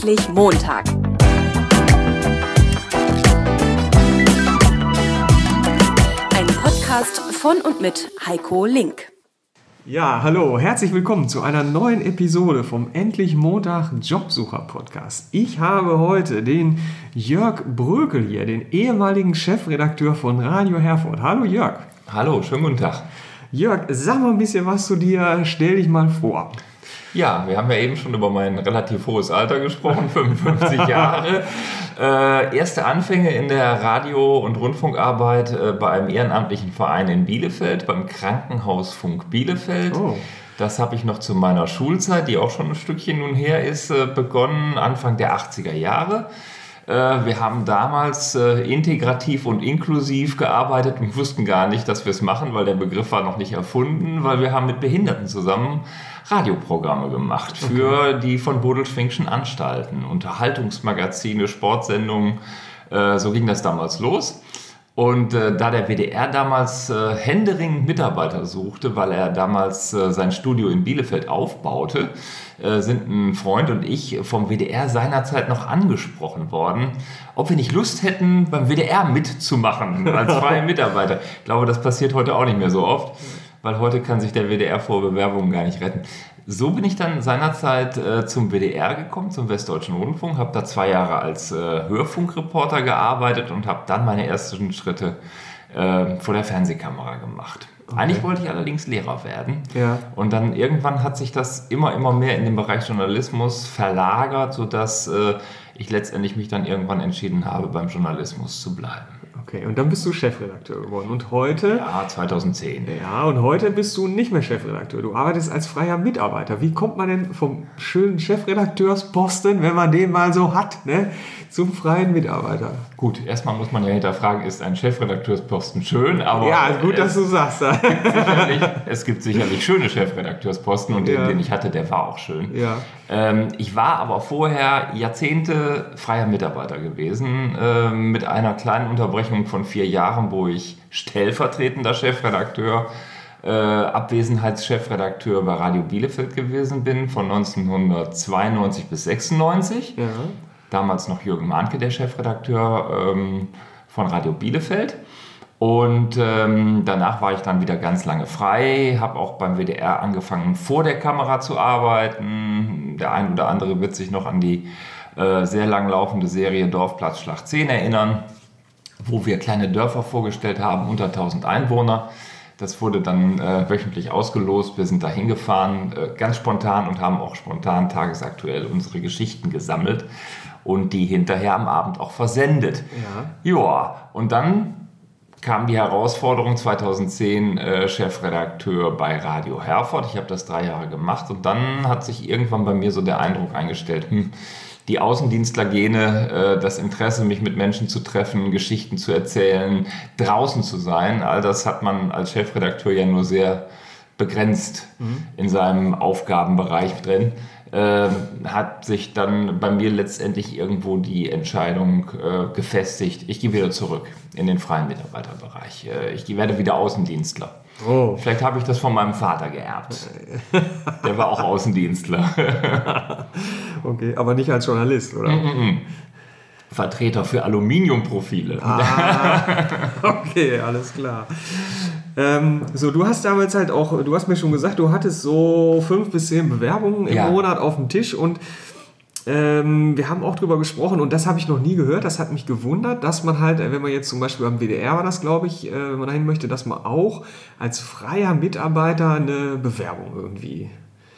Endlich Montag. Ein Podcast von und mit Heiko Link. Ja, hallo, herzlich willkommen zu einer neuen Episode vom Endlich Montag Jobsucher Podcast. Ich habe heute den Jörg Brökel hier, den ehemaligen Chefredakteur von Radio Herford. Hallo Jörg. Hallo, schönen guten Tag. Jörg, sag mal ein bisschen was zu dir, stell dich mal vor. Ja, wir haben ja eben schon über mein relativ hohes Alter gesprochen, 55 Jahre. Äh, erste Anfänge in der Radio- und Rundfunkarbeit äh, bei einem ehrenamtlichen Verein in Bielefeld, beim Krankenhausfunk Bielefeld. Oh. Das habe ich noch zu meiner Schulzeit, die auch schon ein Stückchen nun her ist, äh, begonnen, Anfang der 80er Jahre. Äh, wir haben damals äh, integrativ und inklusiv gearbeitet und wussten gar nicht, dass wir es machen, weil der Begriff war noch nicht erfunden, weil wir haben mit Behinderten zusammen Radioprogramme gemacht für okay. die von Bodelschwingschen Anstalten, Unterhaltungsmagazine, Sportsendungen. Äh, so ging das damals los. Und äh, da der WDR damals äh, händeringend Mitarbeiter suchte, weil er damals äh, sein Studio in Bielefeld aufbaute, äh, sind ein Freund und ich vom WDR seinerzeit noch angesprochen worden, ob wir nicht Lust hätten, beim WDR mitzumachen als freie Mitarbeiter. Ich glaube, das passiert heute auch nicht mehr so oft, weil heute kann sich der WDR vor Bewerbungen gar nicht retten. So bin ich dann seinerzeit äh, zum WDR gekommen, zum Westdeutschen Rundfunk, habe da zwei Jahre als äh, Hörfunkreporter gearbeitet und habe dann meine ersten Schritte äh, vor der Fernsehkamera gemacht. Okay. Eigentlich wollte ich allerdings Lehrer werden. Ja. Und dann irgendwann hat sich das immer, immer mehr in den Bereich Journalismus verlagert, sodass äh, ich letztendlich mich dann irgendwann entschieden habe, beim Journalismus zu bleiben. Okay, und dann bist du Chefredakteur geworden. Und heute? Ja, 2010. Ja, und heute bist du nicht mehr Chefredakteur. Du arbeitest als freier Mitarbeiter. Wie kommt man denn vom schönen Chefredakteursposten, wenn man den mal so hat, ne, zum freien Mitarbeiter? Gut, erstmal muss man ja hinterfragen, ist ein Chefredakteursposten schön, aber. Ja, gut, dass du sagst. Es gibt, es gibt sicherlich schöne Chefredakteursposten und ja. den, den ich hatte, der war auch schön. Ja. Ähm, ich war aber vorher Jahrzehnte freier Mitarbeiter gewesen, äh, mit einer kleinen Unterbrechung von vier Jahren, wo ich stellvertretender Chefredakteur äh, Abwesenheitschefredakteur bei Radio Bielefeld gewesen bin, von 1992 bis 96. Ja. Damals noch Jürgen Mahnke, der Chefredakteur ähm, von Radio Bielefeld. Und ähm, danach war ich dann wieder ganz lange frei, habe auch beim WDR angefangen, vor der Kamera zu arbeiten. Der ein oder andere wird sich noch an die äh, sehr lang laufende Serie Dorfplatz Schlacht 10 erinnern, wo wir kleine Dörfer vorgestellt haben, unter 1000 Einwohner. Das wurde dann äh, wöchentlich ausgelost. Wir sind da hingefahren, äh, ganz spontan und haben auch spontan tagesaktuell unsere Geschichten gesammelt und die hinterher am Abend auch versendet. Ja. ja, und dann kam die Herausforderung 2010 äh, Chefredakteur bei Radio Herford. Ich habe das drei Jahre gemacht und dann hat sich irgendwann bei mir so der Eindruck eingestellt, hm, die Außendienstlergene, äh, das Interesse, mich mit Menschen zu treffen, Geschichten zu erzählen, draußen zu sein, all das hat man als Chefredakteur ja nur sehr begrenzt mhm. in seinem Aufgabenbereich drin äh, hat sich dann bei mir letztendlich irgendwo die Entscheidung äh, gefestigt, ich gehe wieder zurück in den freien Mitarbeiterbereich. Äh, ich werde wieder Außendienstler. Oh. Vielleicht habe ich das von meinem Vater geerbt. Der war auch Außendienstler. okay, aber nicht als Journalist, oder? Mm -mm. Vertreter für Aluminiumprofile. Ah, okay, alles klar. Ähm, so, du hast damals halt auch, du hast mir schon gesagt, du hattest so fünf bis zehn Bewerbungen im ja. Monat auf dem Tisch und ähm, wir haben auch drüber gesprochen und das habe ich noch nie gehört. Das hat mich gewundert, dass man halt, wenn man jetzt zum Beispiel am WDR war das, glaube ich, äh, wenn man dahin möchte, dass man auch als freier Mitarbeiter eine Bewerbung irgendwie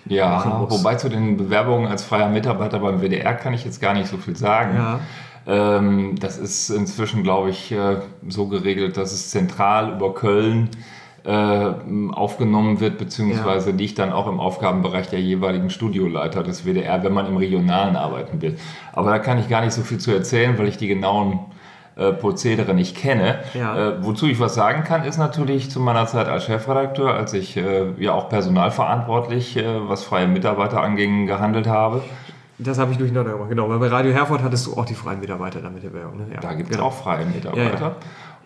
ja, wobei zu den Bewerbungen als freier Mitarbeiter beim WDR kann ich jetzt gar nicht so viel sagen. Ja. Ähm, das ist inzwischen, glaube ich, äh, so geregelt, dass es zentral über Köln äh, aufgenommen wird, beziehungsweise ja. liegt dann auch im Aufgabenbereich der jeweiligen Studioleiter des WDR, wenn man im Regionalen arbeiten will. Aber da kann ich gar nicht so viel zu erzählen, weil ich die genauen äh, Prozedere nicht kenne. Ja. Äh, wozu ich was sagen kann, ist natürlich zu meiner Zeit als Chefredakteur, als ich äh, ja auch personalverantwortlich, äh, was freie Mitarbeiter anging, gehandelt habe. Das habe ich durcheinander gemacht, genau. Weil bei Radio Herford hattest du auch die freien Mitarbeiter damit der Werbung. Ne? Ja, da gibt es genau. auch freie Mitarbeiter. Ja, ja.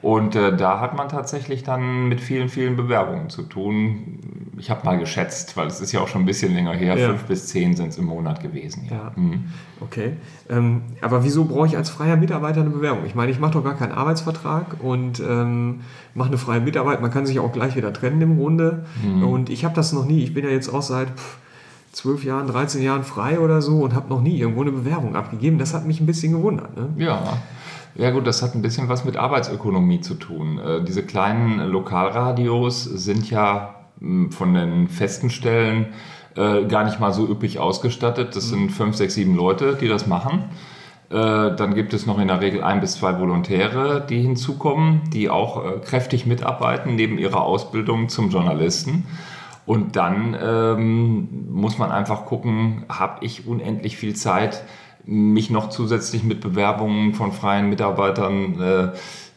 Und äh, da hat man tatsächlich dann mit vielen, vielen Bewerbungen zu tun. ich habe mal geschätzt, weil es ist ja auch schon ein bisschen länger her, ja. fünf bis zehn sind es im Monat gewesen. Ja. Mhm. Okay. Ähm, aber wieso brauche ich als freier Mitarbeiter eine Bewerbung? Ich meine, ich mache doch gar keinen Arbeitsvertrag und ähm, mache eine freie Mitarbeit. Man kann sich auch gleich wieder trennen im Grunde. Mhm. Und ich habe das noch nie. Ich bin ja jetzt auch seit zwölf Jahren, 13 Jahren frei oder so und habe noch nie irgendwo eine Bewerbung abgegeben. Das hat mich ein bisschen gewundert. Ne? Ja. Ja gut, das hat ein bisschen was mit Arbeitsökonomie zu tun. Äh, diese kleinen Lokalradios sind ja hm, von den festen Stellen äh, gar nicht mal so üppig ausgestattet. Das sind fünf, sechs, sieben Leute, die das machen. Äh, dann gibt es noch in der Regel ein bis zwei Volontäre, die hinzukommen, die auch kräftig mitarbeiten neben ihrer Ausbildung zum Journalisten. Und dann ähm, muss man einfach gucken, habe ich unendlich viel Zeit, mich noch zusätzlich mit Bewerbungen von freien Mitarbeitern äh,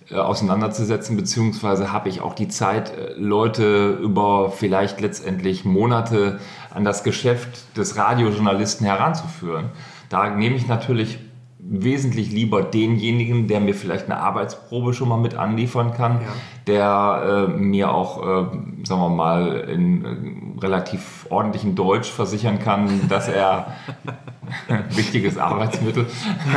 äh, auseinanderzusetzen, beziehungsweise habe ich auch die Zeit, äh, Leute über vielleicht letztendlich Monate an das Geschäft des Radiojournalisten heranzuführen. Da nehme ich natürlich wesentlich lieber denjenigen, der mir vielleicht eine Arbeitsprobe schon mal mit anliefern kann, ja. der äh, mir auch, äh, sagen wir mal, in äh, relativ ordentlichem Deutsch versichern kann, dass er wichtiges Arbeitsmittel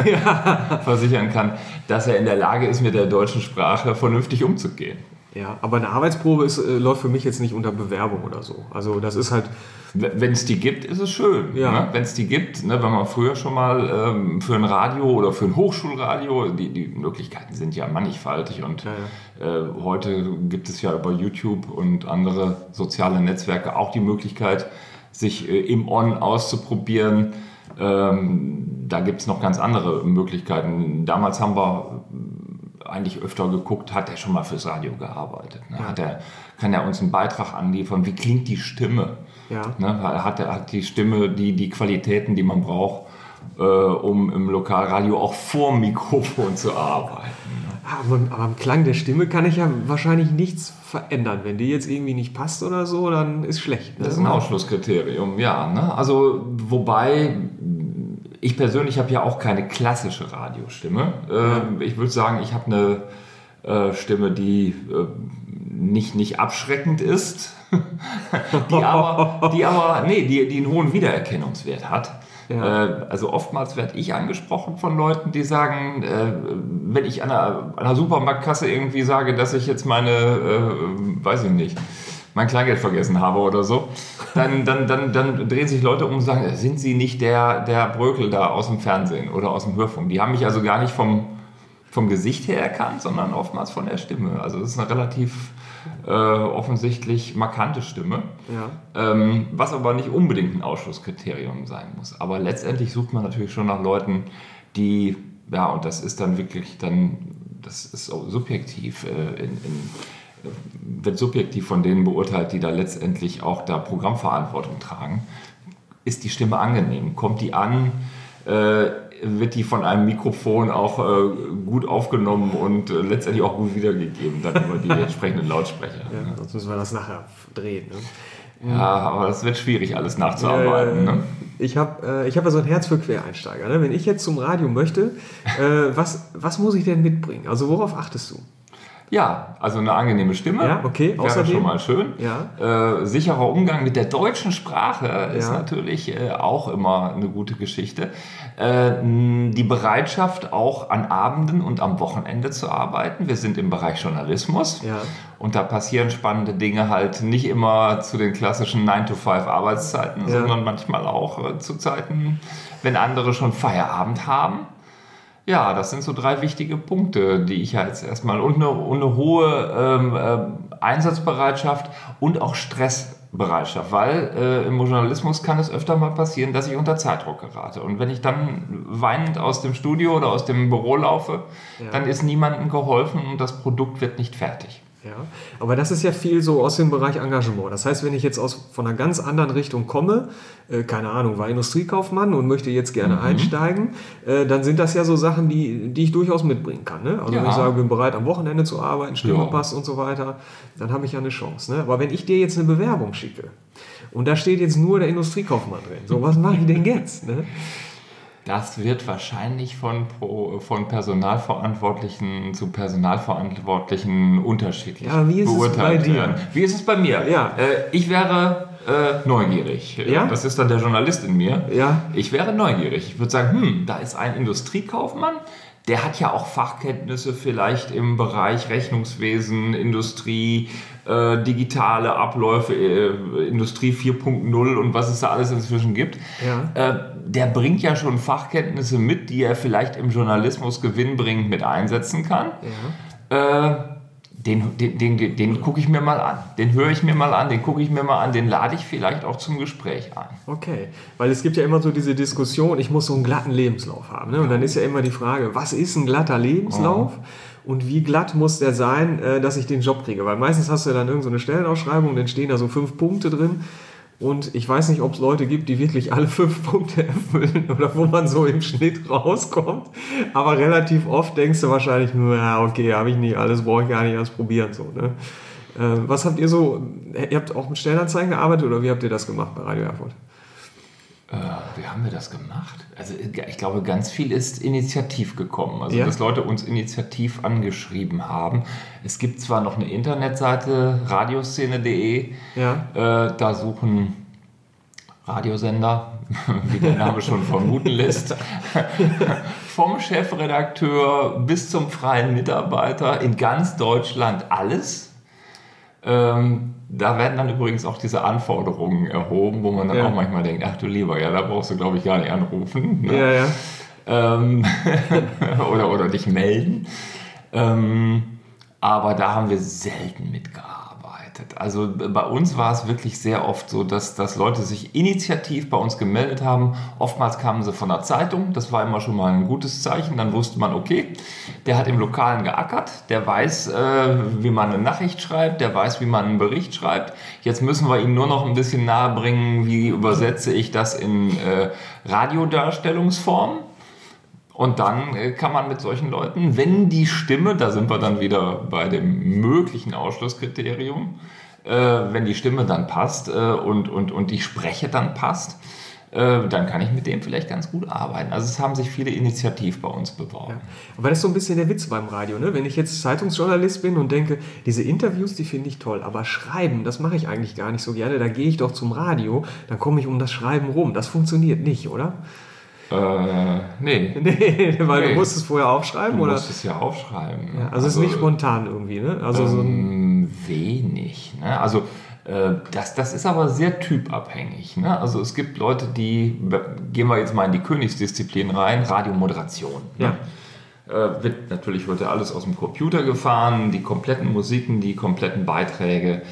ja. versichern kann, dass er in der Lage ist, mit der deutschen Sprache vernünftig umzugehen. Ja, aber eine Arbeitsprobe ist, äh, läuft für mich jetzt nicht unter Bewerbung oder so. Also das ist halt. Wenn es die gibt, ist es schön. Ja. Ne? Wenn es die gibt, ne? wenn man früher schon mal ähm, für ein Radio oder für ein Hochschulradio, die, die Möglichkeiten sind ja mannigfaltig und ja, ja. Äh, heute gibt es ja über YouTube und andere soziale Netzwerke auch die Möglichkeit, sich äh, im On auszuprobieren. Ähm, da gibt es noch ganz andere Möglichkeiten. Damals haben wir eigentlich öfter geguckt, hat er schon mal fürs Radio gearbeitet? Ne? Hat er, kann er uns einen Beitrag anliefern? Wie klingt die Stimme? Ja. Ne? Hat, er, hat die Stimme die, die Qualitäten, die man braucht, äh, um im Lokalradio auch vor dem Mikrofon zu arbeiten? Ne? Aber, aber am Klang der Stimme kann ich ja wahrscheinlich nichts verändern. Wenn die jetzt irgendwie nicht passt oder so, dann ist schlecht. Ne? Das ist ein Ausschlusskriterium, ja. Ne? Also, wobei ich persönlich habe ja auch keine klassische Radiostimme. Ähm, ich würde sagen, ich habe eine äh, Stimme, die äh, nicht, nicht abschreckend ist, die aber, die aber nee, die, die einen hohen Wiedererkennungswert hat. Ja. Äh, also oftmals werde ich angesprochen von Leuten, die sagen, äh, wenn ich an einer, an einer Supermarktkasse irgendwie sage, dass ich jetzt meine, äh, weiß ich nicht, mein Kleingeld vergessen habe oder so, dann, dann, dann, dann drehen sich Leute um und sagen, sind Sie nicht der, der Brökel da aus dem Fernsehen oder aus dem Hörfunk? Die haben mich also gar nicht vom, vom Gesicht her erkannt, sondern oftmals von der Stimme. Also das ist eine relativ äh, offensichtlich markante Stimme, ja. ähm, was aber nicht unbedingt ein Ausschlusskriterium sein muss. Aber letztendlich sucht man natürlich schon nach Leuten, die, ja, und das ist dann wirklich dann, das ist subjektiv äh, in, in wird subjektiv von denen beurteilt, die da letztendlich auch da Programmverantwortung tragen. Ist die Stimme angenehm? Kommt die an? Äh, wird die von einem Mikrofon auch äh, gut aufgenommen und äh, letztendlich auch gut wiedergegeben, dann über die entsprechenden Lautsprecher. Ja, ne? Sonst müssen wir das nachher drehen. Ne? Ja, aber das wird schwierig, alles nachzuarbeiten. Ne? Ich habe äh, hab ja so ein Herz für Quereinsteiger. Ne? Wenn ich jetzt zum Radio möchte, äh, was, was muss ich denn mitbringen? Also worauf achtest du? Ja, also eine angenehme Stimme. Ja, okay. Wäre Außerdem, schon mal schön. Ja. Äh, sicherer Umgang mit der deutschen Sprache ist ja. natürlich äh, auch immer eine gute Geschichte. Äh, die Bereitschaft, auch an Abenden und am Wochenende zu arbeiten. Wir sind im Bereich Journalismus. Ja. Und da passieren spannende Dinge halt nicht immer zu den klassischen 9-to-5 Arbeitszeiten, ja. sondern manchmal auch äh, zu Zeiten, wenn andere schon Feierabend haben. Ja, das sind so drei wichtige Punkte, die ich ja jetzt erstmal und eine, und eine hohe ähm, äh, Einsatzbereitschaft und auch Stressbereitschaft, weil äh, im Journalismus kann es öfter mal passieren, dass ich unter Zeitdruck gerate. Und wenn ich dann weinend aus dem Studio oder aus dem Büro laufe, ja. dann ist niemandem geholfen und das Produkt wird nicht fertig. Ja, aber das ist ja viel so aus dem Bereich Engagement. Das heißt, wenn ich jetzt aus, von einer ganz anderen Richtung komme, äh, keine Ahnung, war Industriekaufmann und möchte jetzt gerne mhm. einsteigen, äh, dann sind das ja so Sachen, die, die ich durchaus mitbringen kann. Ne? Also ja. wenn ich sage, bin bereit am Wochenende zu arbeiten, Stimme ja. passt und so weiter, dann habe ich ja eine Chance. Ne? Aber wenn ich dir jetzt eine Bewerbung schicke und da steht jetzt nur der Industriekaufmann drin, so was mache ich denn jetzt? Ne? Das wird wahrscheinlich von, von Personalverantwortlichen zu Personalverantwortlichen unterschiedlich ja, wie ist es bei dir? werden. Wie ist es bei mir? Ja. Äh, ich wäre äh, neugierig. Ja? Das ist dann der Journalist in mir. Ja. Ich wäre neugierig. Ich würde sagen, hm, da ist ein Industriekaufmann, der hat ja auch Fachkenntnisse vielleicht im Bereich Rechnungswesen, Industrie, äh, digitale Abläufe, äh, Industrie 4.0 und was es da alles inzwischen gibt. Ja. Äh, der bringt ja schon Fachkenntnisse mit, die er vielleicht im Journalismus gewinnbringend mit einsetzen kann. Ja. Den, den, den, den gucke ich mir mal an. Den höre ich mir mal an, den gucke ich mir mal an, den lade ich vielleicht auch zum Gespräch ein. Okay, weil es gibt ja immer so diese Diskussion, ich muss so einen glatten Lebenslauf haben. Ne? Und dann ist ja immer die Frage, was ist ein glatter Lebenslauf? Oh. Und wie glatt muss der sein, äh, dass ich den Job kriege? Weil meistens hast du ja dann irgendeine so Stellenausschreibung, dann stehen da so fünf Punkte drin. Und ich weiß nicht, ob es Leute gibt, die wirklich alle fünf Punkte erfüllen oder wo man so im Schnitt rauskommt. Aber relativ oft denkst du wahrscheinlich nur, ja, okay, habe ich nicht alles, brauche ich gar nicht erst probieren. So, ne? Äh, was habt ihr so, ihr habt auch mit Stellenanzeigen gearbeitet oder wie habt ihr das gemacht bei Radio Erfurt? Äh, wie haben wir das gemacht? Also ich glaube, ganz viel ist initiativ gekommen. Also ja? dass Leute uns initiativ angeschrieben haben. Es gibt zwar noch eine Internetseite, radioszene.de, ja. äh, da suchen Radiosender, wie der Name schon vermuten lässt, vom Chefredakteur bis zum freien Mitarbeiter in ganz Deutschland alles. Ähm, da werden dann übrigens auch diese Anforderungen erhoben, wo man dann ja. auch manchmal denkt, ach du lieber, ja, da brauchst du, glaube ich, gar nicht anrufen. Ne? Ja, ja. Ähm, oder, oder dich melden. Ähm, aber da haben wir selten mitgearbeitet gearbeitet. Also bei uns war es wirklich sehr oft so, dass, dass Leute sich initiativ bei uns gemeldet haben. Oftmals kamen sie von der Zeitung, das war immer schon mal ein gutes Zeichen. Dann wusste man, okay, der hat im Lokalen geackert, der weiß, äh, wie man eine Nachricht schreibt, der weiß, wie man einen Bericht schreibt. Jetzt müssen wir ihm nur noch ein bisschen nahebringen, wie übersetze ich das in äh, Radiodarstellungsform. Und dann äh, kann man mit solchen Leuten, wenn die Stimme, da sind wir dann wieder bei dem möglichen Ausschlusskriterium, äh, wenn die Stimme dann passt äh, und, und, und die Spreche dann passt, äh, dann kann ich mit dem vielleicht ganz gut arbeiten. Also es haben sich viele Initiativ bei uns beworben. Ja. Aber das ist so ein bisschen der Witz beim Radio. Ne? Wenn ich jetzt Zeitungsjournalist bin und denke, diese Interviews, die finde ich toll, aber Schreiben, das mache ich eigentlich gar nicht so gerne. Da gehe ich doch zum Radio, dann komme ich um das Schreiben rum. Das funktioniert nicht, oder? Äh, nee. nee, weil nee. du musst es vorher aufschreiben, du oder? Du musst es ja aufschreiben. Ja, also, also es ist nicht spontan irgendwie, ne? Also ähm, so ein wenig, ne? Also äh, das, das ist aber sehr typabhängig. Ne? Also es gibt Leute, die, gehen wir jetzt mal in die Königsdisziplin rein, Radiomoderation. Ne? Ja. Äh, wird natürlich heute alles aus dem Computer gefahren, die kompletten Musiken, die kompletten Beiträge.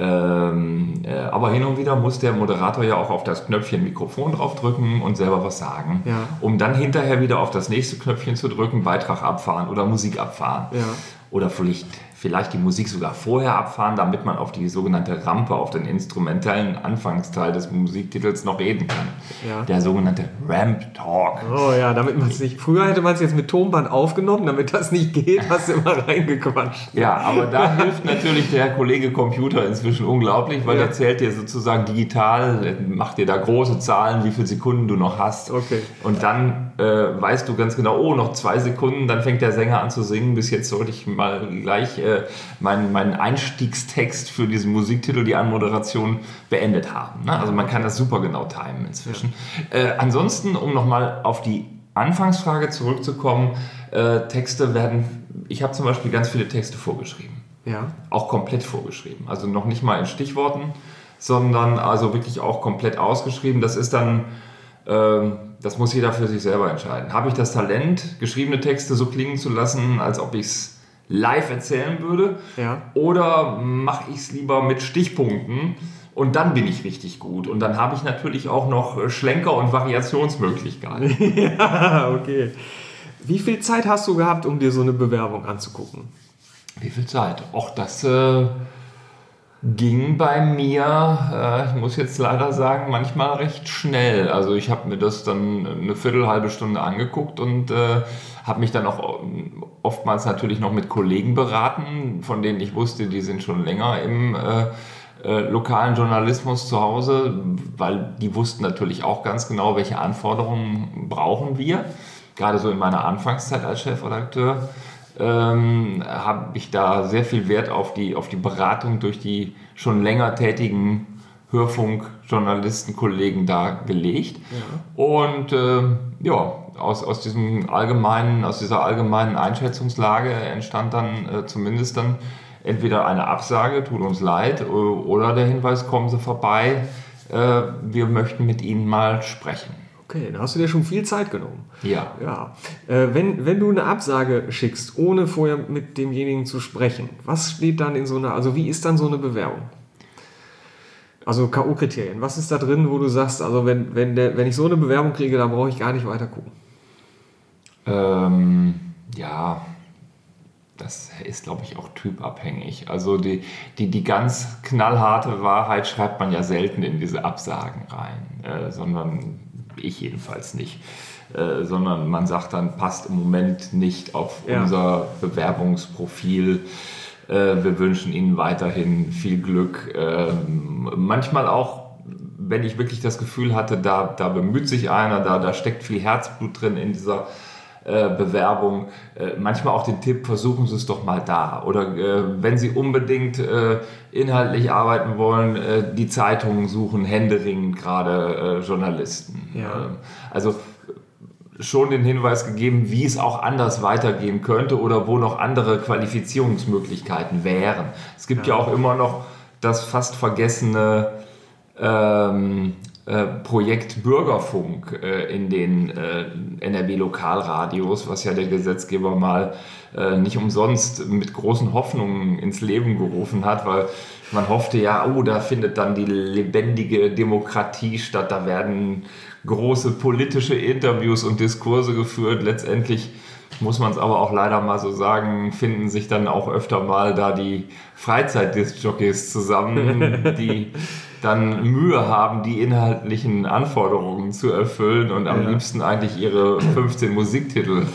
Ähm, äh, aber hin und wieder muss der Moderator ja auch auf das Knöpfchen Mikrofon draufdrücken und selber was sagen, ja. um dann hinterher wieder auf das nächste Knöpfchen zu drücken, Beitrag abfahren oder Musik abfahren. Ja. Oder vielleicht vielleicht die Musik sogar vorher abfahren, damit man auf die sogenannte Rampe, auf den instrumentellen Anfangsteil des Musiktitels noch reden kann. Ja. Der sogenannte Ramp Talk. Oh ja, damit man es nicht. Früher hätte man es jetzt mit Tonband aufgenommen, damit das nicht geht, hast du immer reingequatscht. Ja, aber da hilft natürlich der Kollege Computer inzwischen unglaublich, weil ja. der zählt dir sozusagen digital, macht dir da große Zahlen, wie viele Sekunden du noch hast. Okay. Und dann äh, weißt du ganz genau, oh, noch zwei Sekunden, dann fängt der Sänger an zu singen. Bis jetzt sollte ich mal gleich. Äh, äh, meinen, meinen Einstiegstext für diesen Musiktitel, die Anmoderation, beendet haben. Ne? Also man kann das super genau timen inzwischen. Äh, ansonsten, um nochmal auf die Anfangsfrage zurückzukommen, äh, Texte werden, ich habe zum Beispiel ganz viele Texte vorgeschrieben. Ja. Auch komplett vorgeschrieben. Also noch nicht mal in Stichworten, sondern also wirklich auch komplett ausgeschrieben. Das ist dann, ähm, das muss jeder für sich selber entscheiden. Habe ich das Talent, geschriebene Texte so klingen zu lassen, als ob ich es live erzählen würde? Ja. Oder mache ich es lieber mit Stichpunkten? Und dann bin ich richtig gut. Und dann habe ich natürlich auch noch Schlenker und Variationsmöglichkeiten. ja, okay. Wie viel Zeit hast du gehabt, um dir so eine Bewerbung anzugucken? Wie viel Zeit? Och, das äh, ging bei mir, äh, ich muss jetzt leider sagen, manchmal recht schnell. Also ich habe mir das dann eine Viertel, halbe Stunde angeguckt und äh, habe mich dann auch oftmals natürlich noch mit Kollegen beraten, von denen ich wusste, die sind schon länger im, äh, äh, lokalen Journalismus zu Hause, weil die wussten natürlich auch ganz genau, welche Anforderungen brauchen wir. Gerade so in meiner Anfangszeit als Chefredakteur ähm, habe ich da sehr viel Wert auf die, auf die Beratung durch die schon länger tätigen Hörfunkjournalistenkollegen da gelegt. Ja. Und äh, ja, aus, aus, diesem allgemeinen, aus dieser allgemeinen Einschätzungslage entstand dann äh, zumindest dann entweder eine Absage, tut uns leid, oder der Hinweis, kommen Sie vorbei, äh, wir möchten mit Ihnen mal sprechen. Okay, da hast du dir schon viel Zeit genommen. Ja. ja. Äh, wenn, wenn du eine Absage schickst, ohne vorher mit demjenigen zu sprechen, was steht dann in so einer, also wie ist dann so eine Bewerbung? Also K.O.-Kriterien. Was ist da drin, wo du sagst, also wenn, wenn, der, wenn ich so eine Bewerbung kriege, dann brauche ich gar nicht weiter gucken? Ähm, ja, das ist, glaube ich, auch typabhängig. Also die, die, die ganz knallharte Wahrheit schreibt man ja selten in diese Absagen rein, äh, sondern ich jedenfalls nicht. Äh, sondern man sagt dann, passt im Moment nicht auf ja. unser Bewerbungsprofil. Äh, wir wünschen Ihnen weiterhin viel Glück. Äh, manchmal auch, wenn ich wirklich das Gefühl hatte, da, da bemüht sich einer, da, da steckt viel Herzblut drin in dieser äh, Bewerbung. Äh, manchmal auch den Tipp, versuchen Sie es doch mal da. Oder äh, wenn Sie unbedingt inhaltlich arbeiten wollen, die Zeitungen suchen, händeringend gerade Journalisten. Ja. Also schon den Hinweis gegeben, wie es auch anders weitergehen könnte oder wo noch andere Qualifizierungsmöglichkeiten wären. Es gibt ja, ja auch immer noch das fast vergessene ähm, äh, Projekt Bürgerfunk äh, in den äh, NRW-Lokalradios, was ja der Gesetzgeber mal äh, nicht umsonst mit großen Hoffnungen ins Leben gerufen hat, weil man hoffte ja, oh, da findet dann die lebendige Demokratie statt, da werden große politische Interviews und Diskurse geführt. Letztendlich muss man es aber auch leider mal so sagen, finden sich dann auch öfter mal da die Freizeitdisc-Jockeys zusammen, die dann Mühe haben, die inhaltlichen Anforderungen zu erfüllen und am ja. liebsten eigentlich ihre 15 Musiktitel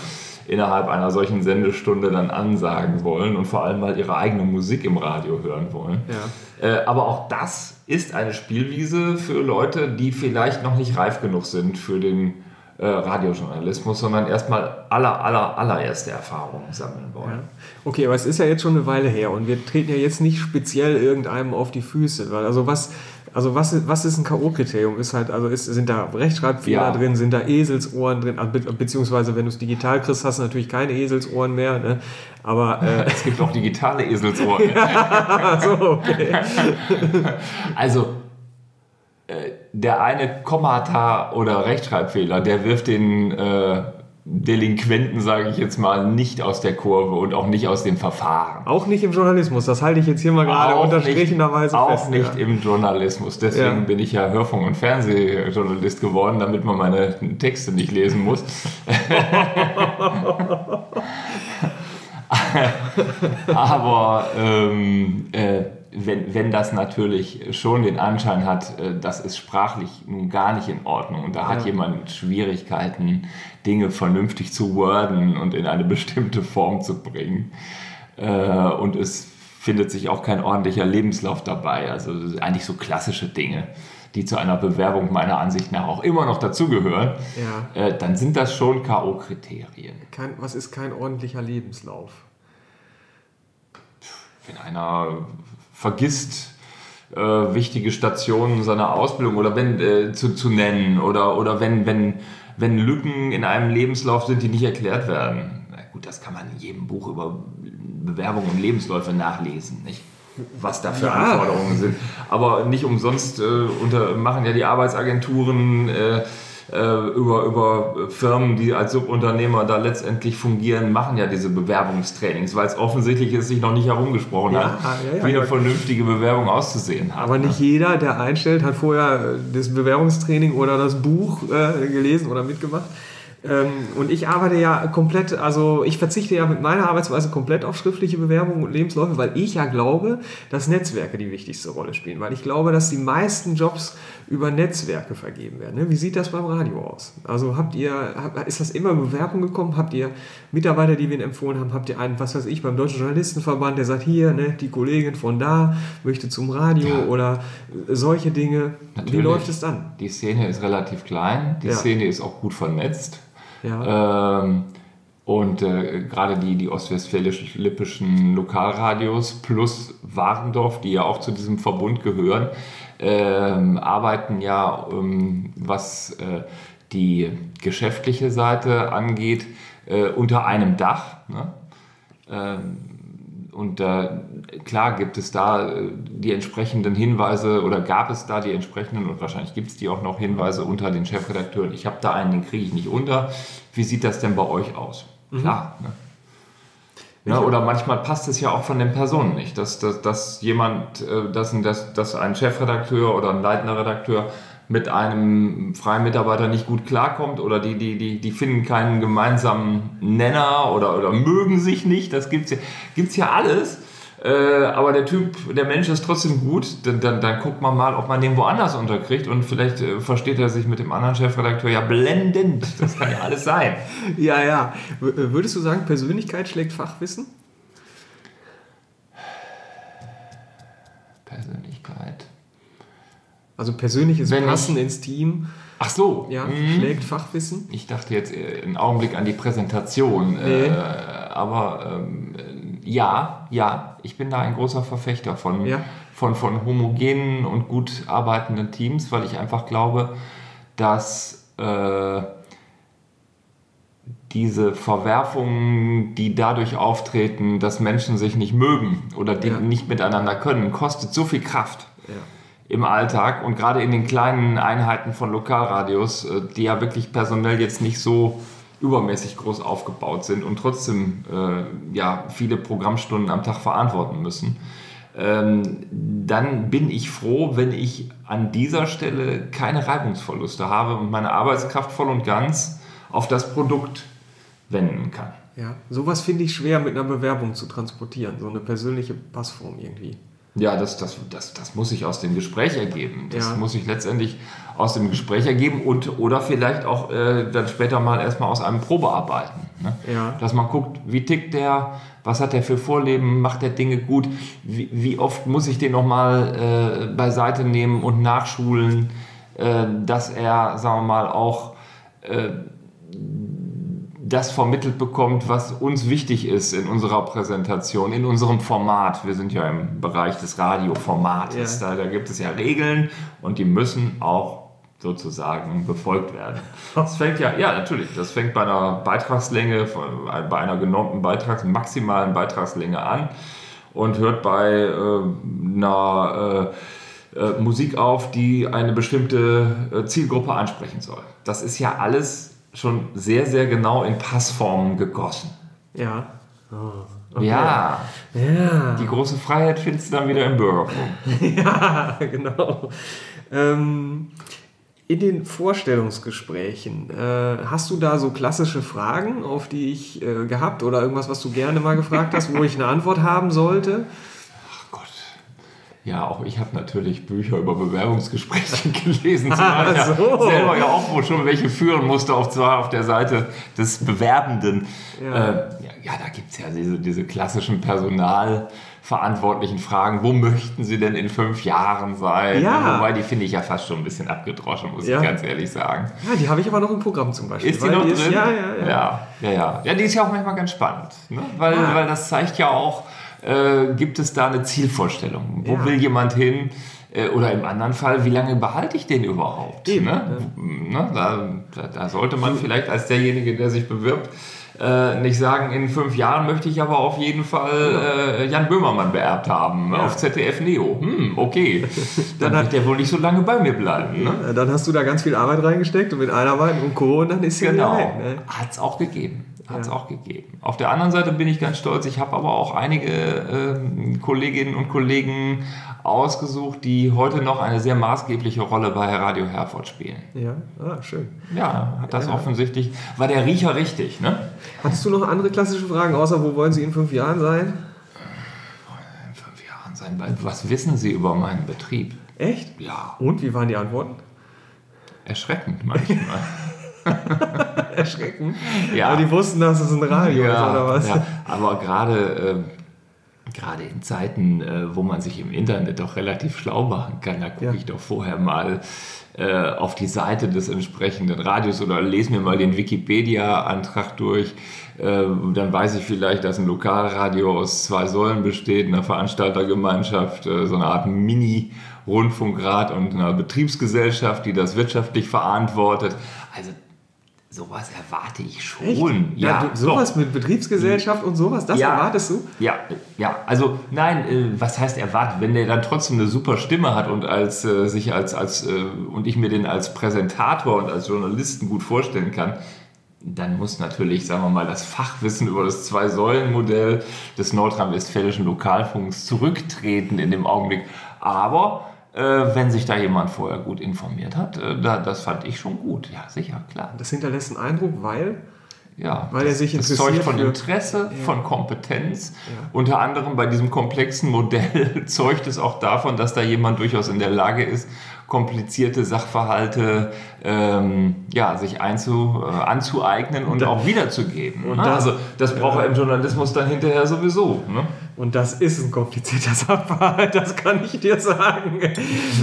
innerhalb einer solchen Sendestunde dann ansagen wollen und vor allem mal ihre eigene Musik im Radio hören wollen. Ja. Äh, aber auch das ist eine Spielwiese für Leute, die vielleicht noch nicht reif genug sind für den äh, Radiojournalismus, sondern erstmal aller, aller, allererste Erfahrungen sammeln wollen. Ja. Okay, aber es ist ja jetzt schon eine Weile her und wir treten ja jetzt nicht speziell irgendeinem auf die Füße. Weil also was, also was, ist, was ist ein K.O.-Kriterium? Ist halt, also ist, sind da Rechtschreibfehler ja. drin, sind da Eselsohren drin, be beziehungsweise wenn du es digital kriegst, hast du natürlich keine Eselsohren mehr. Ne? Aber äh, es gibt auch digitale Eselsohren. ja, so, okay. also äh, der eine Kommata oder Rechtschreibfehler, der wirft den äh, Delinquenten, sage ich jetzt mal, nicht aus der Kurve und auch nicht aus dem Verfahren. Auch nicht im Journalismus, das halte ich jetzt hier mal gerade unterstrichenderweise fest. Auch nicht ja. im Journalismus. Deswegen ja. bin ich ja Hörfunk- und Fernsehjournalist geworden, damit man meine Texte nicht lesen muss. Aber ähm, äh, wenn, wenn das natürlich schon den Anschein hat, äh, das ist sprachlich nun gar nicht in Ordnung und da hat jemand Schwierigkeiten, Dinge vernünftig zu worden und in eine bestimmte Form zu bringen. Äh, und es findet sich auch kein ordentlicher Lebenslauf dabei. Also eigentlich so klassische Dinge, die zu einer Bewerbung meiner Ansicht nach auch immer noch dazugehören. Ja. Äh, dann sind das schon K.O.-Kriterien. Was ist kein ordentlicher Lebenslauf? Wenn einer vergisst, äh, wichtige Stationen seiner Ausbildung oder wenn äh, zu, zu nennen oder, oder wenn, wenn, wenn Lücken in einem Lebenslauf sind, die nicht erklärt werden. Na gut, das kann man in jedem Buch über Bewerbungen und Lebensläufe nachlesen, nicht? was da für ja. Anforderungen sind. Aber nicht umsonst äh, unter, machen ja die Arbeitsagenturen äh, über, über Firmen, die als Subunternehmer da letztendlich fungieren, machen ja diese Bewerbungstrainings, weil es offensichtlich ist, sich noch nicht herumgesprochen ja, hat, ja, ja, wie eine vernünftige Bewerbung auszusehen hat. Aber nicht ne? jeder, der einstellt, hat vorher das Bewerbungstraining oder das Buch äh, gelesen oder mitgemacht. Ähm, und ich arbeite ja komplett, also ich verzichte ja mit meiner Arbeitsweise komplett auf schriftliche Bewerbungen und Lebensläufe, weil ich ja glaube, dass Netzwerke die wichtigste Rolle spielen. Weil ich glaube, dass die meisten Jobs über Netzwerke vergeben werden. Ne? Wie sieht das beim Radio aus? Also habt ihr, ist das immer Bewerbung gekommen? Habt ihr Mitarbeiter, die wir Ihnen empfohlen haben? Habt ihr einen, was weiß ich, beim Deutschen Journalistenverband, der sagt, hier, ne, die Kollegin von da möchte zum Radio ja. oder solche Dinge? Natürlich. Wie läuft es dann? Die Szene ist relativ klein, die ja. Szene ist auch gut vernetzt. Ähm, und äh, gerade die, die ostwestfälisch-lippischen Lokalradios plus Warendorf, die ja auch zu diesem Verbund gehören, ähm, arbeiten ja, ähm, was äh, die geschäftliche Seite angeht, äh, unter einem Dach. Ne? Ähm, und äh, klar gibt es da äh, die entsprechenden Hinweise oder gab es da die entsprechenden und wahrscheinlich gibt es die auch noch Hinweise unter den Chefredakteuren. Ich habe da einen, den kriege ich nicht unter. Wie sieht das denn bei euch aus? Mhm. Klar. Ne? Ja, oder manchmal passt es ja auch von den Personen nicht, dass, dass, dass jemand, äh, dass, dass, dass ein Chefredakteur oder ein leitender Redakteur mit einem freien Mitarbeiter nicht gut klarkommt oder die, die, die, die finden keinen gemeinsamen Nenner oder, oder mögen sich nicht. Das gibt es ja, gibt's ja alles. Äh, aber der Typ, der Mensch ist trotzdem gut, dann, dann, dann guckt man mal, ob man den woanders unterkriegt und vielleicht äh, versteht er sich mit dem anderen Chefredakteur ja blendend. Das kann ja alles sein. ja, ja. W würdest du sagen, Persönlichkeit schlägt Fachwissen? Also persönliches Wenn Passen ins Team. Ach so. Ja, mhm. schlägt Fachwissen. Ich dachte jetzt einen Augenblick an die Präsentation. Nee. Äh, aber ähm, ja, ja, ich bin da ein großer Verfechter von, ja. von, von homogenen und gut arbeitenden Teams, weil ich einfach glaube, dass äh, diese Verwerfungen, die dadurch auftreten, dass Menschen sich nicht mögen oder die ja. nicht miteinander können, kostet so viel Kraft. Ja im Alltag und gerade in den kleinen Einheiten von Lokalradios, äh, die ja wirklich personell jetzt nicht so übermäßig groß aufgebaut sind und trotzdem äh, ja, viele Programmstunden am Tag verantworten müssen, ähm, dann bin ich froh, wenn ich an dieser Stelle keine Reibungsverluste habe und meine Arbeitskraft voll und ganz auf das Produkt wenden kann. Ja, sowas finde ich schwer mit einer Bewerbung zu transportieren, so eine persönliche Passform irgendwie. Ja, das, das, das, das muss sich aus dem Gespräch ergeben. Das ja. muss sich letztendlich aus dem Gespräch ergeben und oder vielleicht auch äh, dann später mal erstmal aus einem Probearbeiten. Ne? Ja. Dass man guckt, wie tickt der, was hat der für Vorleben, macht der Dinge gut, wie, wie oft muss ich den nochmal äh, beiseite nehmen und nachschulen, äh, dass er, sagen wir mal, auch äh, das vermittelt bekommt, was uns wichtig ist in unserer Präsentation, in unserem Format. Wir sind ja im Bereich des Radioformates. Ja. Da, da, gibt es ja Regeln und die müssen auch sozusagen befolgt werden. Das fängt ja, ja natürlich, das fängt bei einer Beitragslänge, bei einer genormten Beitrags, maximalen Beitragslänge an und hört bei äh, einer äh, äh, Musik auf, die eine bestimmte äh, Zielgruppe ansprechen soll. Das ist ja alles schon sehr, sehr genau in Passformen gegossen. Ja. Oh, okay. Ja. ja. Die große Freiheit findest du dann wieder im Bürgerfunk. ja, genau. Ähm, in den Vorstellungsgesprächen, äh, hast du da so klassische Fragen, auf die ich äh, gehabt oder irgendwas, was du gerne mal gefragt hast, wo ich eine Antwort haben sollte? Ja, auch ich habe natürlich Bücher über Bewerbungsgespräche gelesen, zumal ich so. selber ja auch wohl schon welche führen musste, auf, zwar auf der Seite des Bewerbenden. Ja, äh, ja, da gibt es ja diese, diese klassischen personalverantwortlichen Fragen. Wo möchten Sie denn in fünf Jahren sein? Ja. Wobei, die finde ich ja fast schon ein bisschen abgedroschen, muss ja. ich ganz ehrlich sagen. Ja, die habe ich aber noch im Programm zum Beispiel. Ist die noch die drin? Ist, ja, ja, ja, ja. Ja, ja. Ja, die ist ja auch manchmal ganz spannend, ne? weil, weil das zeigt ja auch, äh, gibt es da eine Zielvorstellung? Wo ja. will jemand hin? Äh, oder im anderen Fall, wie lange behalte ich den überhaupt? Eben, ne? Ne? Da, da, sollte man vielleicht als derjenige, der sich bewirbt, äh, nicht sagen, in fünf Jahren möchte ich aber auf jeden Fall äh, Jan Böhmermann beerbt haben ja. auf ZDF Neo. Hm, okay. Dann, wird der wohl nicht so lange bei mir bleiben. Ne? Dann hast du da ganz viel Arbeit reingesteckt und mit Einarbeiten und Co. und dann ist genau. ja weg. Ne? Hat es auch gegeben. Hat es ja. auch gegeben. Auf der anderen Seite bin ich ganz stolz. Ich habe aber auch einige äh, Kolleginnen und Kollegen ausgesucht, die heute noch eine sehr maßgebliche Rolle bei Radio Herford spielen. Ja, ah, schön. Ja, hat das ja. offensichtlich. War der Riecher richtig, ne? Hattest du noch andere klassische Fragen, außer wo wollen Sie in fünf Jahren sein? In fünf Jahren sein. Was wissen Sie über meinen Betrieb? Echt? Ja. Und wie waren die Antworten? Erschreckend manchmal. Erschreckend? Ja. Aber die wussten, dass es ein Radio ja, ist, oder was? Ja, aber gerade. Äh, gerade in Zeiten, äh, wo man sich im Internet doch relativ schlau machen kann, da gucke ja. ich doch vorher mal äh, auf die Seite des entsprechenden Radios oder lese mir mal den Wikipedia-Antrag durch. Äh, dann weiß ich vielleicht, dass ein Lokalradio aus zwei Säulen besteht, einer Veranstaltergemeinschaft, äh, so eine Art Mini- Rundfunkrat und einer Betriebsgesellschaft, die das wirtschaftlich verantwortet. Also sowas erwarte ich schon. Ja, ja sowas doch. mit Betriebsgesellschaft und sowas, das ja, erwartest du? Ja, ja, also nein, äh, was heißt erwartet? Wenn der dann trotzdem eine super Stimme hat und als äh, sich als als äh, und ich mir den als Präsentator und als Journalisten gut vorstellen kann, dann muss natürlich, sagen wir mal, das Fachwissen über das Zwei-Säulen-Modell des nordrhein-westfälischen Lokalfunks zurücktreten in dem Augenblick. Aber wenn sich da jemand vorher gut informiert hat. Äh, da, das fand ich schon gut, ja, sicher, klar. Das hinterlässt einen Eindruck, weil ja, weil er sich interessiert. Das zeugt von Interesse, ja. von Kompetenz. Ja. Unter anderem bei diesem komplexen Modell zeugt es auch davon, dass da jemand durchaus in der Lage ist, komplizierte Sachverhalte ähm, ja, sich einzu, äh, anzueignen und, und auch wiederzugeben. Und ne? das, also das braucht er im Journalismus dann hinterher sowieso. Ne? Und das ist ein komplizierter Sachverhalt, das kann ich dir sagen.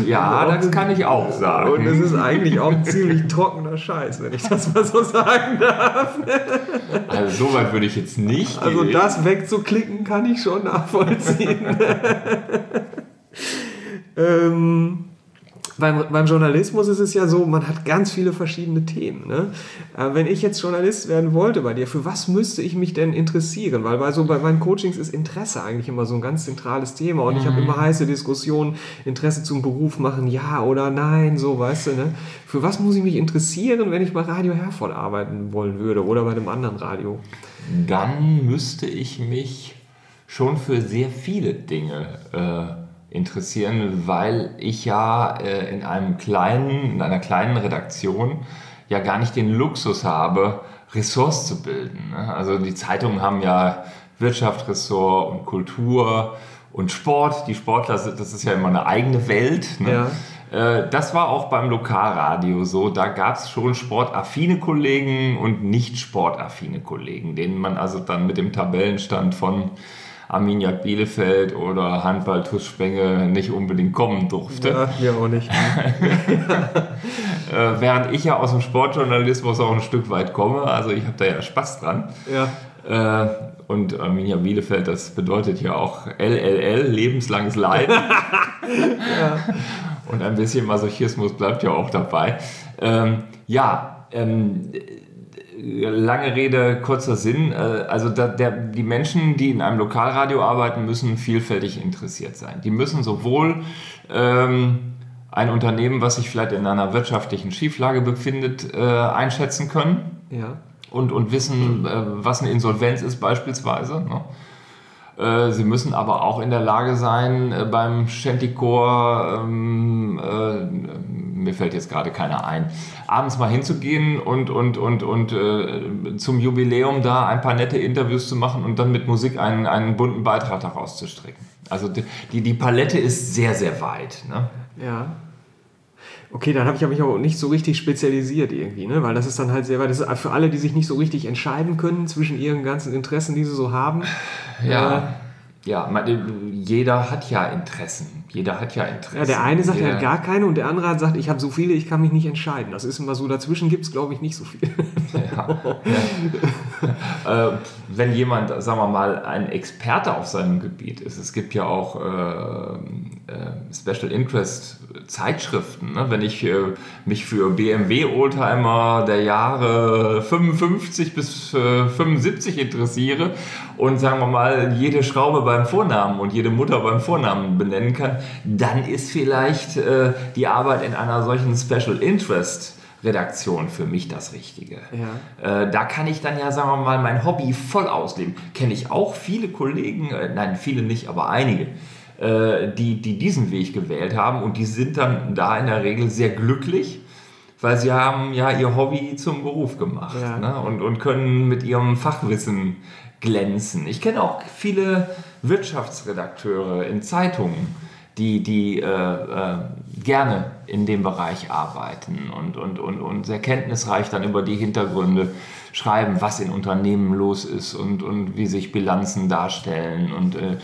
Ja, das kann ich auch sagen. Und es ist eigentlich auch ein ziemlich trockener Scheiß, wenn ich das mal so sagen darf. Also so weit würde ich jetzt nicht. Also gehen. das wegzuklicken kann ich schon nachvollziehen. ähm, beim, beim Journalismus ist es ja so, man hat ganz viele verschiedene Themen. Ne? Äh, wenn ich jetzt Journalist werden wollte bei dir, für was müsste ich mich denn interessieren? Weil bei, so, bei meinen Coachings ist Interesse eigentlich immer so ein ganz zentrales Thema und mhm. ich habe immer heiße Diskussionen, Interesse zum Beruf machen, ja oder nein, so weißt du. Ne? Für was muss ich mich interessieren, wenn ich bei Radio Herford arbeiten wollen würde oder bei einem anderen Radio? Dann müsste ich mich schon für sehr viele Dinge äh, interessieren, weil ich ja äh, in einem kleinen, in einer kleinen Redaktion ja gar nicht den Luxus habe, Ressorts zu bilden. Ne? Also die Zeitungen haben ja Wirtschaftsressort und Kultur und Sport. Die Sportler, das ist ja immer eine eigene Welt. Ne? Ja. Äh, das war auch beim Lokalradio so. Da gab es schon sportaffine Kollegen und nicht sportaffine Kollegen, denen man also dann mit dem Tabellenstand von Arminia Bielefeld oder Handball TuS Spenge nicht unbedingt kommen durfte. Ja, hier auch nicht. Äh, während ich ja aus dem Sportjournalismus auch ein Stück weit komme, also ich habe da ja Spaß dran. Ja. Äh, und Arminia Bielefeld, das bedeutet ja auch LLL, lebenslanges Leiden. ja. Und ein bisschen Masochismus bleibt ja auch dabei. Ähm, ja, ähm, lange Rede, kurzer Sinn. Äh, also da, der, die Menschen, die in einem Lokalradio arbeiten, müssen vielfältig interessiert sein. Die müssen sowohl ähm, ein Unternehmen, was sich vielleicht in einer wirtschaftlichen Schieflage befindet, äh, einschätzen können ja. und, und wissen, äh, was eine Insolvenz ist beispielsweise. Ne? Äh, sie müssen aber auch in der Lage sein, äh, beim Shantikor ähm, äh, mir fällt jetzt gerade keiner ein, abends mal hinzugehen und, und, und, und äh, zum Jubiläum da ein paar nette Interviews zu machen und dann mit Musik einen, einen bunten Beitrag daraus zu stricken. Also die, die Palette ist sehr, sehr weit. Ne? Ja. Okay, dann habe ich mich aber nicht so richtig spezialisiert irgendwie, ne? weil das ist dann halt sehr weit. Das ist für alle, die sich nicht so richtig entscheiden können zwischen ihren ganzen Interessen, die sie so haben. Ja. Äh, ja, jeder hat ja Interessen. Jeder hat ja Interessen. Ja, der eine sagt, jeder, er hat gar keine und der andere sagt, ich habe so viele, ich kann mich nicht entscheiden. Das ist immer so, dazwischen gibt es, glaube ich, nicht so viel. Ja, ja. äh, wenn jemand, sagen wir mal, ein Experte auf seinem Gebiet ist, es gibt ja auch äh, äh, Special Interest Zeitschriften. Ne? Wenn ich äh, mich für BMW Oldtimer der Jahre 55 bis 75 äh, interessiere und sagen wir mal jede Schraube beim Vornamen und jede Mutter beim Vornamen benennen kann, dann ist vielleicht äh, die Arbeit in einer solchen Special Interest Redaktion für mich das Richtige. Ja. Äh, da kann ich dann ja, sagen wir mal, mein Hobby voll ausleben. Kenne ich auch viele Kollegen, äh, nein, viele nicht, aber einige, äh, die, die diesen Weg gewählt haben und die sind dann da in der Regel sehr glücklich, weil sie haben ja ihr Hobby zum Beruf gemacht ja. ne? und, und können mit ihrem Fachwissen glänzen. Ich kenne auch viele Wirtschaftsredakteure in Zeitungen, die, die äh, äh, gerne in dem Bereich arbeiten und, und, und, und sehr kenntnisreich dann über die Hintergründe schreiben, was in Unternehmen los ist und, und wie sich Bilanzen darstellen und äh,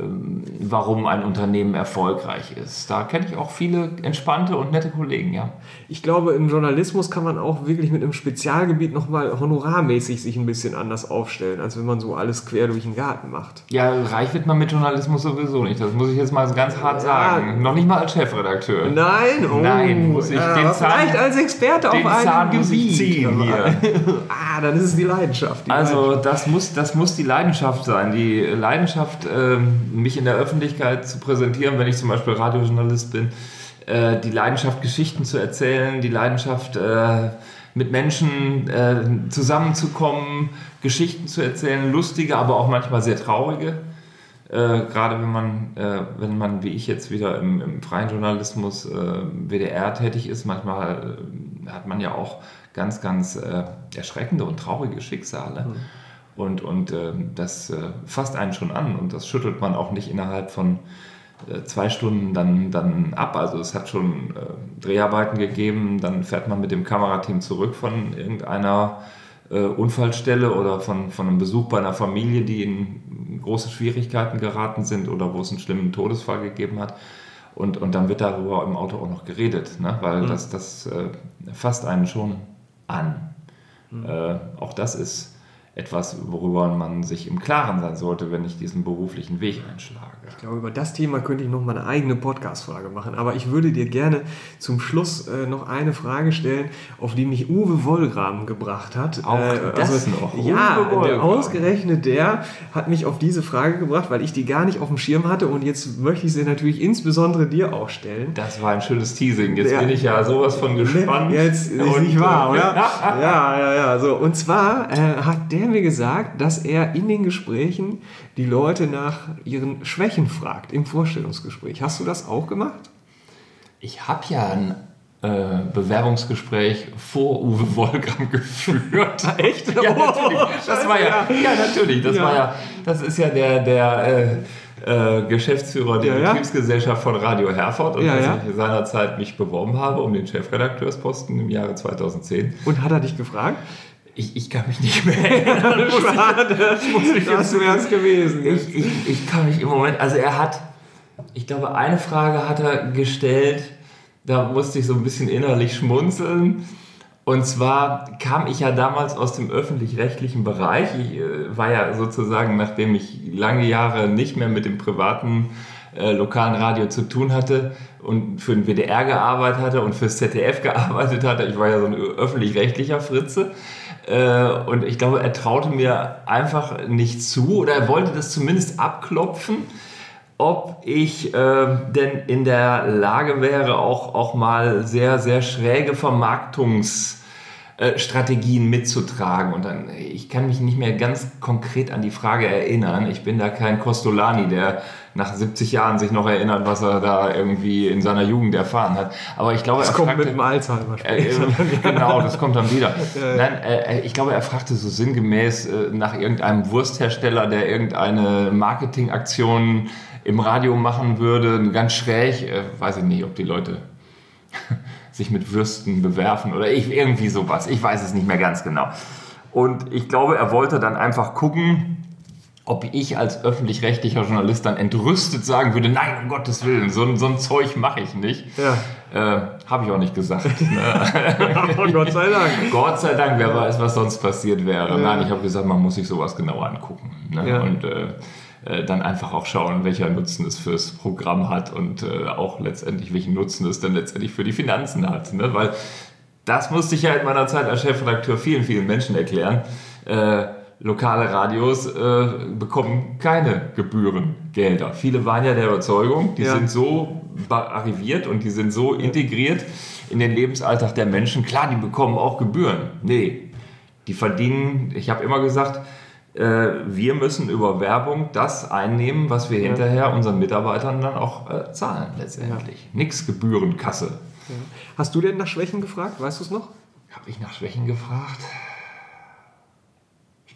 warum ein Unternehmen erfolgreich ist. Da kenne ich auch viele entspannte und nette Kollegen, ja. Ich glaube, im Journalismus kann man auch wirklich mit einem Spezialgebiet nochmal honorarmäßig sich ein bisschen anders aufstellen, als wenn man so alles quer durch den Garten macht. Ja, reich wird man mit Journalismus sowieso nicht. Das muss ich jetzt mal ganz hart sagen. Ja. Noch nicht mal als Chefredakteur. Nein, oh, Nein, muss ich ja, den Zahn, vielleicht als Experte auf einem Zahn Gebiet. Ziehen hier. ah, dann ist es die Leidenschaft. Die also Leidenschaft. Das, muss, das muss die Leidenschaft sein. Die Leidenschaft... Ähm, mich in der Öffentlichkeit zu präsentieren, wenn ich zum Beispiel Radiojournalist bin, äh, die Leidenschaft, Geschichten zu erzählen, die Leidenschaft, äh, mit Menschen äh, zusammenzukommen, Geschichten zu erzählen, lustige, aber auch manchmal sehr traurige. Äh, gerade wenn man, äh, wenn man wie ich jetzt wieder im, im freien Journalismus äh, WDR tätig ist, manchmal hat man ja auch ganz, ganz erschreckende und traurige Schicksale. Mhm. Und, und äh, das äh, fasst einen schon an und das schüttelt man auch nicht innerhalb von äh, zwei Stunden dann, dann ab. Also es hat schon äh, Dreharbeiten gegeben, dann fährt man mit dem Kamerateam zurück von irgendeiner äh, Unfallstelle oder von, von einem Besuch bei einer Familie, die in große Schwierigkeiten geraten sind oder wo es einen schlimmen Todesfall gegeben hat. Und, und dann wird darüber im Auto auch noch geredet, ne? weil mhm. das, das äh, fasst einen schon an. Mhm. auch das ist etwas, worüber man sich im Klaren sein sollte, wenn ich diesen beruflichen Weg einschlage. Ich glaube, über das Thema könnte ich noch mal eine eigene Podcast-Frage machen. Aber ich würde dir gerne zum Schluss äh, noch eine Frage stellen, auf die mich Uwe Wollgram gebracht hat. Auch äh, das also, noch? Ja, der, ausgerechnet der hat mich auf diese Frage gebracht, weil ich die gar nicht auf dem Schirm hatte. Und jetzt möchte ich sie natürlich insbesondere dir auch stellen. Das war ein schönes Teasing. Jetzt der, bin ich ja sowas von gespannt. Jetzt ist nicht wahr, oder? ja, ja, ja. So. Und zwar äh, hat der mir gesagt, dass er in den Gesprächen die Leute nach ihren Schwächen fragt im Vorstellungsgespräch. Hast du das auch gemacht? Ich habe ja ein äh, Bewerbungsgespräch vor Uwe Wolgram geführt. Echt? Ja, natürlich. Das war ja, ja natürlich. Das ja. war ja, das ist ja der, der äh, äh, Geschäftsführer der ja, Betriebsgesellschaft von Radio Herford und ja, als ich seinerzeit mich beworben habe um den Chefredakteursposten im Jahre 2010. Und hat er dich gefragt? Ich, ich kann mich nicht mehr erinnern. Schade, das wäre es gewesen. Ich, ich, ich kann mich im Moment, also er hat, ich glaube, eine Frage hat er gestellt, da musste ich so ein bisschen innerlich schmunzeln. Und zwar kam ich ja damals aus dem öffentlich-rechtlichen Bereich. Ich äh, war ja sozusagen, nachdem ich lange Jahre nicht mehr mit dem privaten äh, lokalen Radio zu tun hatte und für den WDR gearbeitet hatte und fürs ZDF gearbeitet hatte. Ich war ja so ein öffentlich-rechtlicher Fritze. Äh, und ich glaube, er traute mir einfach nicht zu oder er wollte das zumindest abklopfen, ob ich äh, denn in der Lage wäre, auch, auch mal sehr, sehr schräge Vermarktungsstrategien mitzutragen. Und dann, ich kann mich nicht mehr ganz konkret an die Frage erinnern. Ich bin da kein Costolani, der nach 70 Jahren sich noch erinnert, was er da irgendwie in seiner Jugend erfahren hat. Aber ich glaube, das er kommt fragte, mit dem Alzheimer äh, genau, das kommt dann wieder. Nein, äh, ich glaube, er fragte so sinngemäß äh, nach irgendeinem Wursthersteller, der irgendeine Marketingaktion im Radio machen würde, ganz schräg. Äh, weiß ich nicht, ob die Leute sich mit Würsten bewerfen oder ich, irgendwie sowas. Ich weiß es nicht mehr ganz genau. Und ich glaube, er wollte dann einfach gucken, ob ich als öffentlich-rechtlicher Journalist dann entrüstet sagen würde, nein, um Gottes Willen, so, so ein Zeug mache ich nicht. Ja. Äh, Habe ich auch nicht gesagt. Ne? Gott sei Dank. Gott sei Dank, wer weiß, was sonst passiert wäre. Ja. Nein, ich habe gesagt, man muss sich sowas genauer angucken. Ne? Ja. Und äh, äh, dann einfach auch schauen, welcher Nutzen es fürs Programm hat und äh, auch letztendlich, welchen Nutzen es dann letztendlich für die Finanzen hat. Ne? Weil das musste ich ja in meiner Zeit als Chefredakteur vielen, vielen Menschen erklären. Äh, lokale Radios äh, bekommen keine Gebührengelder. Viele waren ja der Überzeugung, die ja. sind so arriviert und die sind so integriert in den Lebensalltag der Menschen. Klar, die bekommen auch Gebühren. Nee, die verdienen, ich habe immer gesagt, äh, wir müssen über Werbung das einnehmen, was wir ja. hinterher unseren Mitarbeitern dann auch äh, zahlen letztendlich. Ja. Nix Gebührenkasse. Hast du denn nach Schwächen gefragt? Weißt du es noch? Habe ich nach Schwächen gefragt?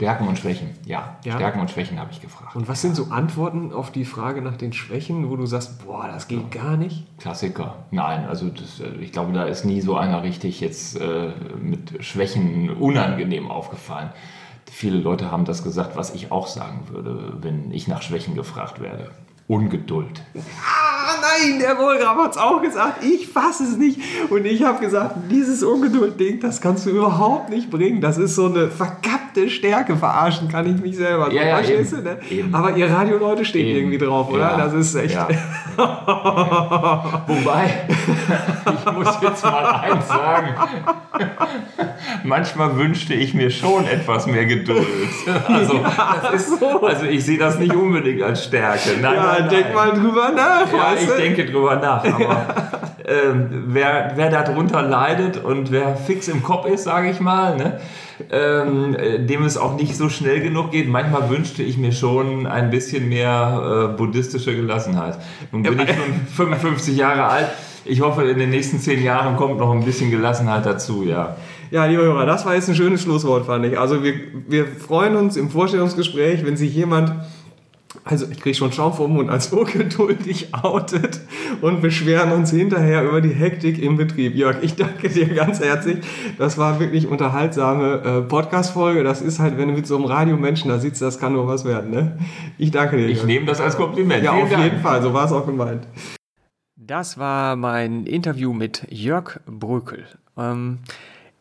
Stärken und Schwächen, ja. ja. Stärken und Schwächen habe ich gefragt. Und was sind so Antworten auf die Frage nach den Schwächen, wo du sagst, boah, das geht gar nicht? Klassiker. Nein, also das, äh, ich glaube, da ist nie so einer richtig jetzt äh, mit Schwächen unangenehm aufgefallen. Viele Leute haben das gesagt, was ich auch sagen würde, wenn ich nach Schwächen gefragt werde. Ungeduld. Ah, nein, der Wohlgrab hat es auch gesagt. Ich fasse es nicht. Und ich habe gesagt, dieses Ungeduld-Ding, das kannst du überhaupt nicht bringen. Das ist so eine verkappte Stärke. Verarschen kann ich mich selber. Ja, ja, eben, du, ne? Aber ihr Radioleute stehen eben. irgendwie drauf, oder? Ja, das ist echt. Ja. Wobei, ich muss jetzt mal eins sagen. Manchmal wünschte ich mir schon etwas mehr Geduld. Also, ist, also ich sehe das nicht unbedingt als Stärke. Nein, ja, nein, denk mal drüber nach. Ja, ich denke drüber nach. Aber ähm, wer, wer darunter leidet und wer fix im Kopf ist, sage ich mal, ne, ähm, dem es auch nicht so schnell genug geht. Manchmal wünschte ich mir schon ein bisschen mehr äh, buddhistische Gelassenheit. Nun bin ich schon 55 Jahre alt. Ich hoffe, in den nächsten zehn Jahren kommt noch ein bisschen Gelassenheit dazu, ja. Ja, liebe Hörer, das war jetzt ein schönes Schlusswort, fand ich. Also wir, wir freuen uns im Vorstellungsgespräch, wenn sich jemand also ich kriege schon Schaum vom Mund, als ungeduldig outet und beschweren uns hinterher über die Hektik im Betrieb. Jörg, ich danke dir ganz herzlich. Das war wirklich unterhaltsame äh, Podcast-Folge. Das ist halt, wenn du mit so einem Radiomenschen da sitzt, das kann nur was werden. Ne? Ich danke dir. Ich nehme das als Kompliment. Ja, Vielen auf Dank. jeden Fall. So war es auch gemeint. Das war mein Interview mit Jörg Brökel. Ähm,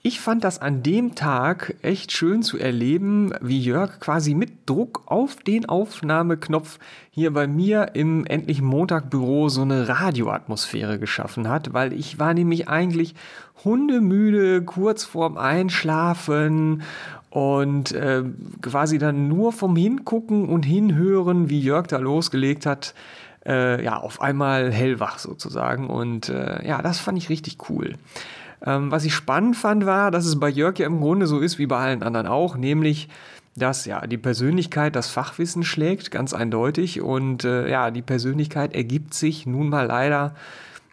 ich fand das an dem Tag echt schön zu erleben, wie Jörg quasi mit Druck auf den Aufnahmeknopf hier bei mir im endlichen Montagbüro so eine Radioatmosphäre geschaffen hat, weil ich war nämlich eigentlich hundemüde, kurz vorm Einschlafen und äh, quasi dann nur vom Hingucken und Hinhören, wie Jörg da losgelegt hat, äh, ja, auf einmal hellwach sozusagen. Und äh, ja, das fand ich richtig cool. Ähm, was ich spannend fand, war, dass es bei Jörg ja im Grunde so ist wie bei allen anderen auch, nämlich dass ja die Persönlichkeit das Fachwissen schlägt, ganz eindeutig. Und äh, ja, die Persönlichkeit ergibt sich nun mal leider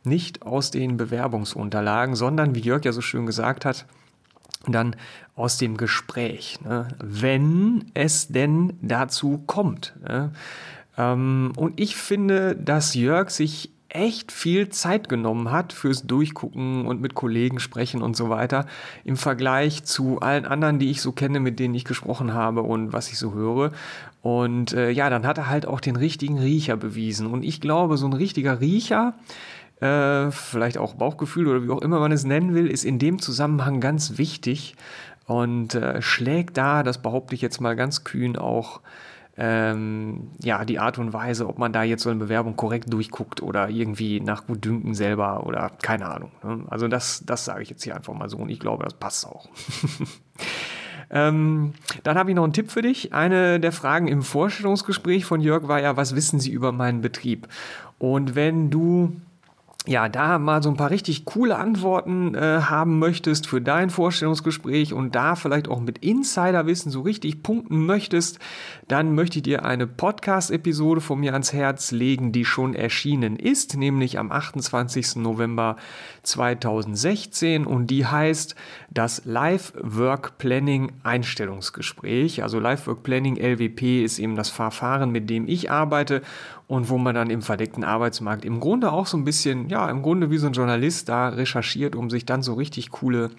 nicht aus den Bewerbungsunterlagen, sondern, wie Jörg ja so schön gesagt hat, dann aus dem Gespräch, ne? wenn es denn dazu kommt. Ne? Ähm, und ich finde, dass Jörg sich echt viel Zeit genommen hat fürs Durchgucken und mit Kollegen sprechen und so weiter im Vergleich zu allen anderen, die ich so kenne, mit denen ich gesprochen habe und was ich so höre. Und äh, ja, dann hat er halt auch den richtigen Riecher bewiesen. Und ich glaube, so ein richtiger Riecher, äh, vielleicht auch Bauchgefühl oder wie auch immer man es nennen will, ist in dem Zusammenhang ganz wichtig und äh, schlägt da, das behaupte ich jetzt mal ganz kühn, auch ähm, ja, die Art und Weise, ob man da jetzt so eine Bewerbung korrekt durchguckt oder irgendwie nach Gutdünken selber oder keine Ahnung. Ne? Also das, das sage ich jetzt hier einfach mal so und ich glaube, das passt auch. Ähm, dann habe ich noch einen Tipp für dich. Eine der Fragen im Vorstellungsgespräch von Jörg war ja, was wissen Sie über meinen Betrieb? Und wenn du ja, da mal so ein paar richtig coole Antworten äh, haben möchtest für dein Vorstellungsgespräch und da vielleicht auch mit Insiderwissen so richtig punkten möchtest, dann möchte ich dir eine Podcast-Episode von mir ans Herz legen, die schon erschienen ist, nämlich am 28. November 2016 und die heißt das Live Work Planning Einstellungsgespräch. Also Live Work Planning LWP ist eben das Verfahren, mit dem ich arbeite und wo man dann im verdeckten Arbeitsmarkt im Grunde auch so ein bisschen, ja, im Grunde wie so ein Journalist da recherchiert, um sich dann so richtig coole,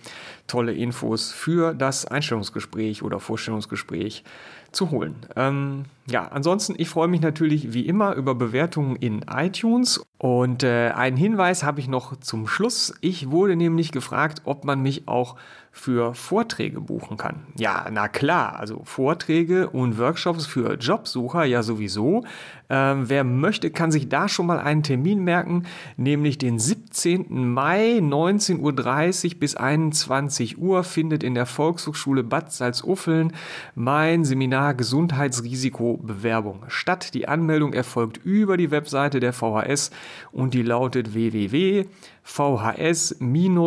tolle Infos für das Einstellungsgespräch oder Vorstellungsgespräch zu holen. Ähm, ja, ansonsten, ich freue mich natürlich wie immer über Bewertungen in iTunes. Und äh, einen Hinweis habe ich noch zum Schluss. Ich wurde nämlich gefragt, ob man mich auch für Vorträge buchen kann. Ja, na klar, also Vorträge und Workshops für Jobsucher ja sowieso. Ähm, wer möchte, kann sich da schon mal einen Termin merken, nämlich den 17. Mai 19.30 Uhr bis 21 Uhr findet in der Volkshochschule Bad Salzuffeln mein Seminar Gesundheitsrisikobewerbung statt. Die Anmeldung erfolgt über die Webseite der VHS und die lautet www vhs-bad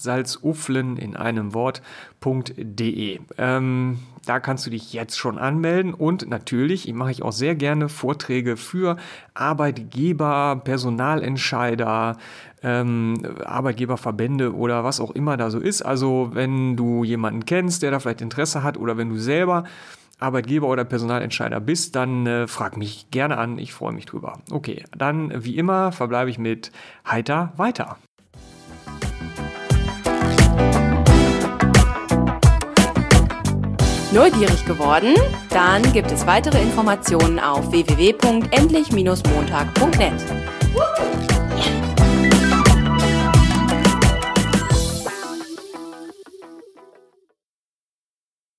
Salzuflen in einem Wort.de. Ähm, da kannst du dich jetzt schon anmelden und natürlich mache ich auch sehr gerne Vorträge für Arbeitgeber, Personalentscheider, ähm, Arbeitgeberverbände oder was auch immer da so ist. Also wenn du jemanden kennst, der da vielleicht Interesse hat oder wenn du selber Arbeitgeber oder Personalentscheider bist, dann äh, frag mich gerne an. Ich freue mich drüber. Okay, dann wie immer verbleibe ich mit heiter weiter. Neugierig geworden? Dann gibt es weitere Informationen auf www.endlich-montag.net.